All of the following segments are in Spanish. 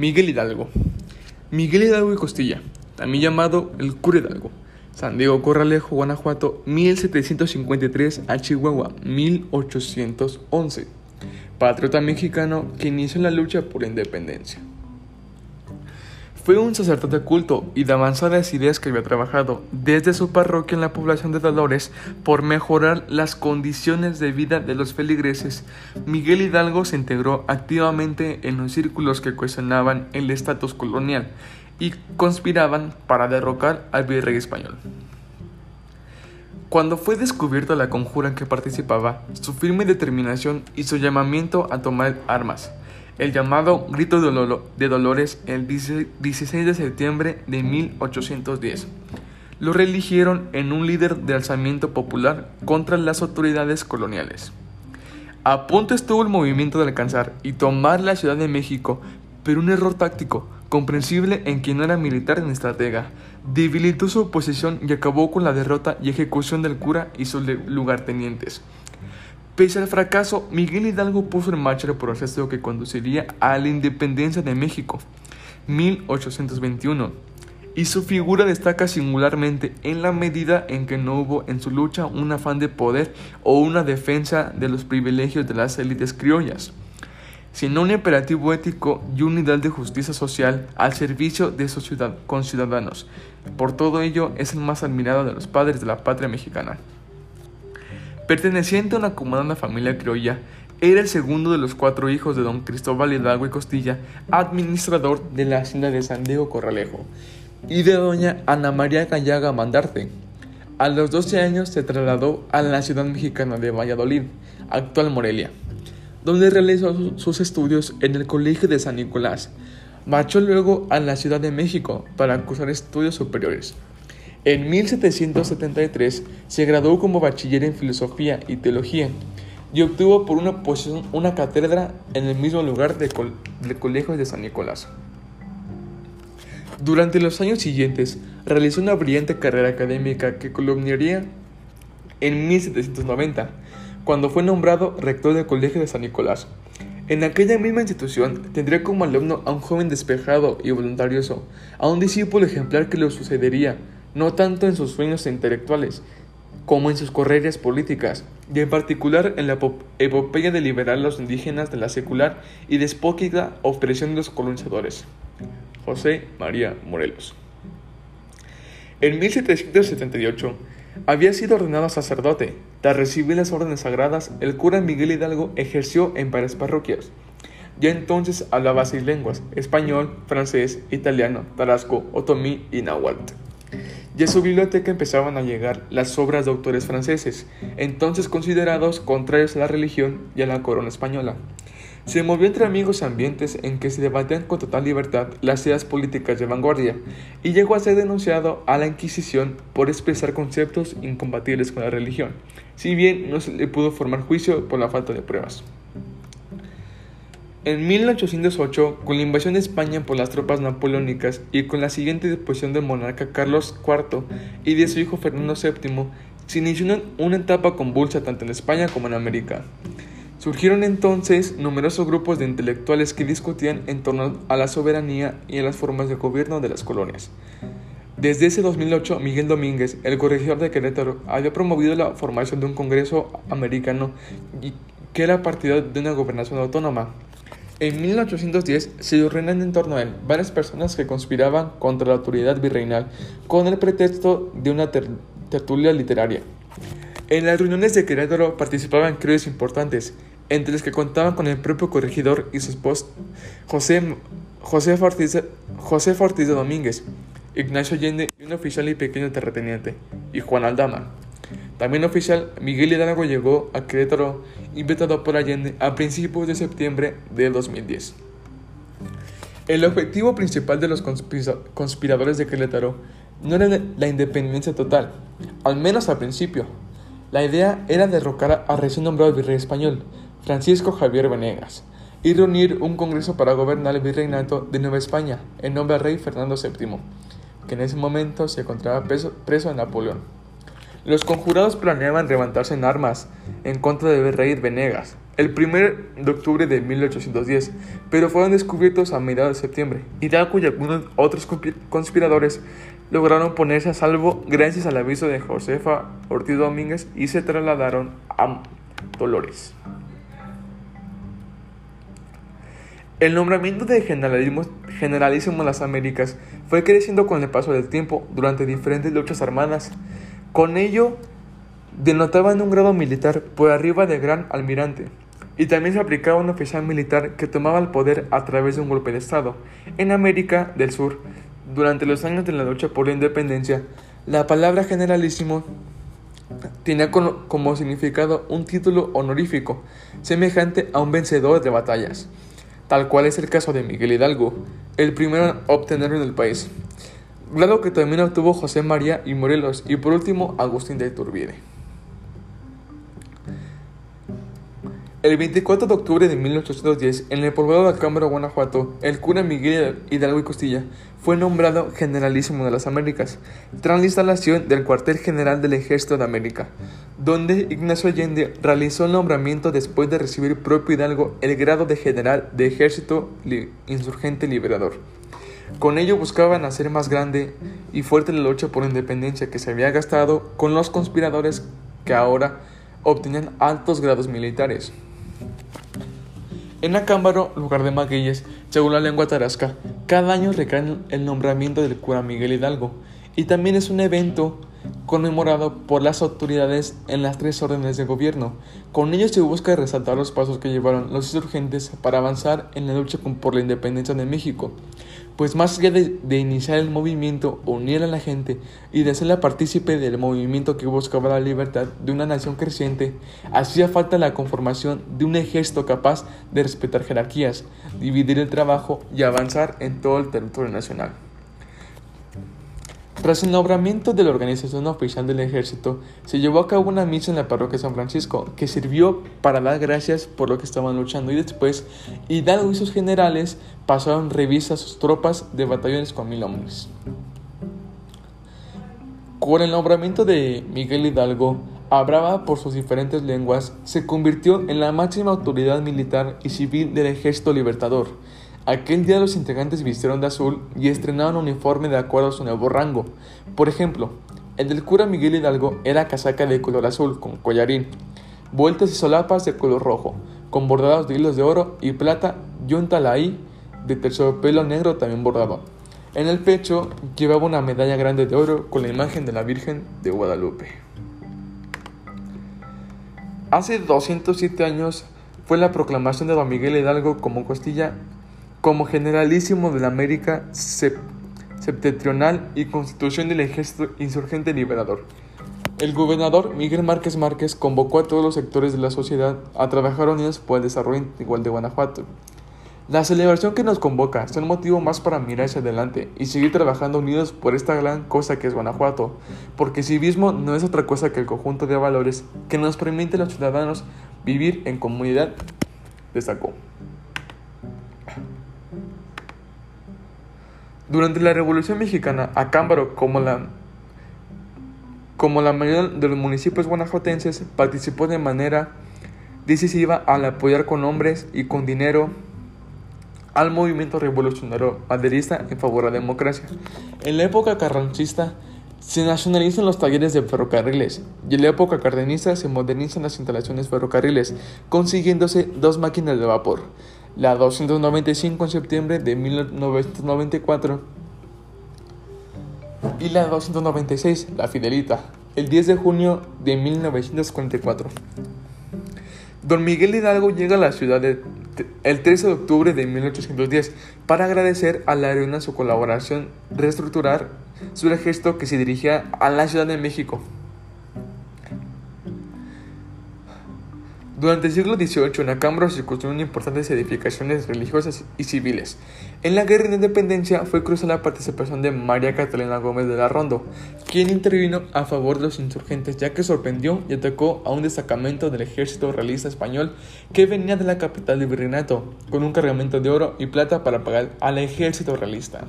Miguel Hidalgo. Miguel Hidalgo y Costilla, también llamado el Cura Hidalgo. San Diego Corralejo, Guanajuato, 1753 a Chihuahua, 1811. Patriota mexicano que inició la lucha por la independencia. Fue un sacerdote culto y de avanzadas ideas que había trabajado desde su parroquia en la población de Dolores por mejorar las condiciones de vida de los feligreses. Miguel Hidalgo se integró activamente en los círculos que cuestionaban el estatus colonial y conspiraban para derrocar al virrey español. Cuando fue descubierta la conjura en que participaba, su firme determinación y su llamamiento a tomar armas el llamado Grito de Dolores el 16 de septiembre de 1810. Lo religieron en un líder de alzamiento popular contra las autoridades coloniales. A punto estuvo el movimiento de alcanzar y tomar la Ciudad de México, pero un error táctico, comprensible en quien no era militar ni estratega, debilitó su oposición y acabó con la derrota y ejecución del cura y sus lugartenientes. Pese al fracaso, Miguel Hidalgo puso en marcha el proceso que conduciría a la independencia de México, 1821, y su figura destaca singularmente en la medida en que no hubo en su lucha un afán de poder o una defensa de los privilegios de las élites criollas, sino un imperativo ético y un ideal de justicia social al servicio de sus conciudadanos. Por todo ello, es el más admirado de los padres de la patria mexicana. Perteneciente a una acomodada familia criolla, era el segundo de los cuatro hijos de don Cristóbal Hidalgo y Costilla, administrador de la hacienda de San Diego Corralejo, y de doña Ana María Gallaga Mandarte. A los 12 años se trasladó a la ciudad mexicana de Valladolid, actual Morelia, donde realizó sus estudios en el Colegio de San Nicolás. Marchó luego a la Ciudad de México para cursar estudios superiores. En 1773 se graduó como bachiller en filosofía y teología y obtuvo por una posición una cátedra en el mismo lugar del Colegio de San Nicolás. Durante los años siguientes realizó una brillante carrera académica que culminaría en 1790, cuando fue nombrado rector del Colegio de San Nicolás. En aquella misma institución tendría como alumno a un joven despejado y voluntarioso, a un discípulo ejemplar que lo sucedería, no tanto en sus sueños intelectuales, como en sus correrías políticas, y en particular en la epopeya de liberar a los indígenas de la secular y despótica opresión de los colonizadores. José María Morelos. En 1778 había sido ordenado sacerdote. Tras recibir las órdenes sagradas, el cura Miguel Hidalgo ejerció en varias parroquias. Ya entonces hablaba seis lenguas, español, francés, italiano, tarasco, otomí y náhuatl y a su biblioteca empezaban a llegar las obras de autores franceses, entonces considerados contrarios a la religión y a la corona española. Se movió entre amigos ambientes en que se debatían con total libertad las ideas políticas de vanguardia y llegó a ser denunciado a la Inquisición por expresar conceptos incompatibles con la religión, si bien no se le pudo formar juicio por la falta de pruebas. En 1808, con la invasión de España por las tropas napoleónicas y con la siguiente deposición del monarca Carlos IV y de su hijo Fernando VII, se inició una etapa convulsa tanto en España como en América. Surgieron entonces numerosos grupos de intelectuales que discutían en torno a la soberanía y a las formas de gobierno de las colonias. Desde ese 2008, Miguel Domínguez, el corregidor de Querétaro, había promovido la formación de un Congreso americano que era partidario de una gobernación autónoma. En 1810 se ordenan en torno a él varias personas que conspiraban contra la autoridad virreinal con el pretexto de una tertulia literaria. En las reuniones de Querétaro participaban criollos importantes, entre los que contaban con el propio corregidor y su esposo José, José, Ortiz, José de Domínguez, Ignacio Allende y un oficial y pequeño terrateniente, y Juan Aldama. También oficial, Miguel Hidalgo llegó a Querétaro invitado por Allende a principios de septiembre de 2010. El objetivo principal de los conspiradores de Querétaro no era la independencia total, al menos al principio. La idea era derrocar al recién nombrado virrey español, Francisco Javier Venegas, y reunir un congreso para gobernar el virreinato de Nueva España en nombre del rey Fernando VII, que en ese momento se encontraba preso, preso en Napoleón. Los conjurados planeaban levantarse en armas en contra del rey Venegas, el 1 de octubre de 1810, pero fueron descubiertos a mediados de septiembre. Hidalgo y algunos otros conspiradores lograron ponerse a salvo gracias al aviso de Josefa Ortiz Domínguez y se trasladaron a Dolores. El nombramiento de generalísimo en las Américas fue creciendo con el paso del tiempo durante diferentes luchas armadas. Con ello, denotaban un grado militar por arriba de gran almirante, y también se aplicaba un oficial militar que tomaba el poder a través de un golpe de Estado. En América del Sur, durante los años de la lucha por la independencia, la palabra generalísimo tenía como significado un título honorífico, semejante a un vencedor de batallas tal cual es el caso de Miguel Hidalgo, el primero en obtenerlo en el país. Grado que también obtuvo José María y Morelos y por último Agustín de Iturbide. El 24 de octubre de 1810, en el poblado de Acámbaro, Guanajuato, el cura Miguel Hidalgo y Costilla fue nombrado Generalísimo de las Américas, tras la instalación del cuartel general del Ejército de América, donde Ignacio Allende realizó el nombramiento después de recibir propio Hidalgo el grado de general de Ejército Insurgente Liberador. Con ello buscaban hacer más grande y fuerte la lucha por la independencia que se había gastado con los conspiradores que ahora obtenían altos grados militares. En Acámbaro, lugar de Magueyes, según la lengua tarasca, cada año recae el nombramiento del cura Miguel Hidalgo y también es un evento conmemorado por las autoridades en las tres órdenes de gobierno. Con ello se busca resaltar los pasos que llevaron los insurgentes para avanzar en la lucha por la independencia de México pues más allá de, iniciar el movimiento, unir a la gente y de hacerla partícipe del movimiento que buscaba la libertad de una nación creciente, hacía falta la conformación de un ejército capaz de respetar jerarquías, dividir el trabajo y avanzar en todo el territorio nacional. Tras el nombramiento de la organización oficial del ejército, se llevó a cabo una misa en la parroquia de San Francisco que sirvió para dar gracias por lo que estaban luchando y después Hidalgo y sus generales pasaron revista a sus tropas de batallones con mil hombres. Con el nombramiento de Miguel Hidalgo, hablaba por sus diferentes lenguas, se convirtió en la máxima autoridad militar y civil del ejército libertador Aquel día los integrantes vistieron de azul y estrenaron uniforme de acuerdo a su nuevo rango. Por ejemplo, el del cura Miguel Hidalgo era casaca de color azul con collarín, vueltas y solapas de color rojo, con bordados de hilos de oro y plata y un talaí de terciopelo negro también bordado. En el pecho llevaba una medalla grande de oro con la imagen de la Virgen de Guadalupe. Hace 207 años fue la proclamación de Don Miguel Hidalgo como Costilla como generalísimo de la América septentrional y constitución del ejército insurgente liberador. El gobernador Miguel Márquez Márquez convocó a todos los sectores de la sociedad a trabajar unidos por el desarrollo igual de Guanajuato. La celebración que nos convoca es un motivo más para mirar hacia adelante y seguir trabajando unidos por esta gran cosa que es Guanajuato, porque civismo no es otra cosa que el conjunto de valores que nos permite a los ciudadanos vivir en comunidad, destacó. Durante la Revolución Mexicana, Acámbaro, como la, como la mayoría de los municipios guanajuatenses, participó de manera decisiva al apoyar con hombres y con dinero al movimiento revolucionario maderista en favor de la democracia. En la época carrancista se nacionalizan los talleres de ferrocarriles y en la época cardenista se modernizan las instalaciones ferrocarriles, consiguiéndose dos máquinas de vapor la 295 en septiembre de 1994 y la 296, la Fidelita, el 10 de junio de 1944. Don Miguel Hidalgo llega a la ciudad el 13 de octubre de 1810 para agradecer a la aerolínea su colaboración, reestructurar su ejército que se dirigía a la Ciudad de México. Durante el siglo XVIII, en Acámbaro se construyeron importantes edificaciones religiosas y civiles. En la Guerra de Independencia fue crucial la participación de María Catalina Gómez de la Rondo, quien intervino a favor de los insurgentes ya que sorprendió y atacó a un destacamento del ejército realista español que venía de la capital de Virreinato, con un cargamento de oro y plata para pagar al ejército realista.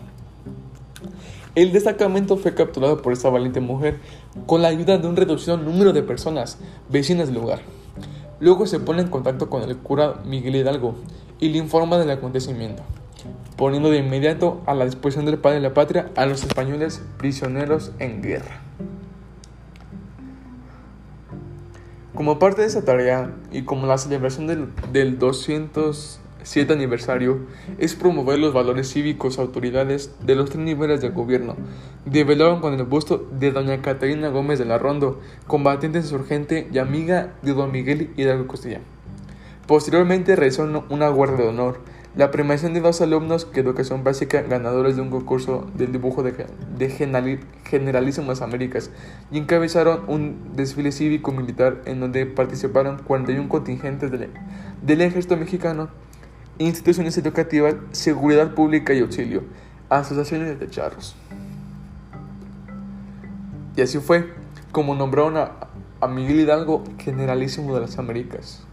El destacamento fue capturado por esta valiente mujer con la ayuda de un reducido número de personas vecinas del lugar. Luego se pone en contacto con el cura Miguel Hidalgo y le informa del acontecimiento, poniendo de inmediato a la disposición del padre de la patria a los españoles prisioneros en guerra. Como parte de esa tarea y como la celebración del, del 207 aniversario es promover los valores cívicos autoridades de los tres niveles de gobierno, develaron con el busto de doña Catalina Gómez de la Rondo, combatiente insurgente y amiga de don Miguel Hidalgo Costilla. Posteriormente realizó una guardia de honor, la premiación de dos alumnos de educación básica ganadores de un concurso del dibujo de, de Generalísimas Américas y encabezaron un desfile cívico-militar en donde participaron 41 contingentes del, del ejército mexicano, instituciones educativas, seguridad pública y auxilio, asociaciones de charros. Y así fue como nombraron a, a Miguel Hidalgo Generalísimo de las Américas.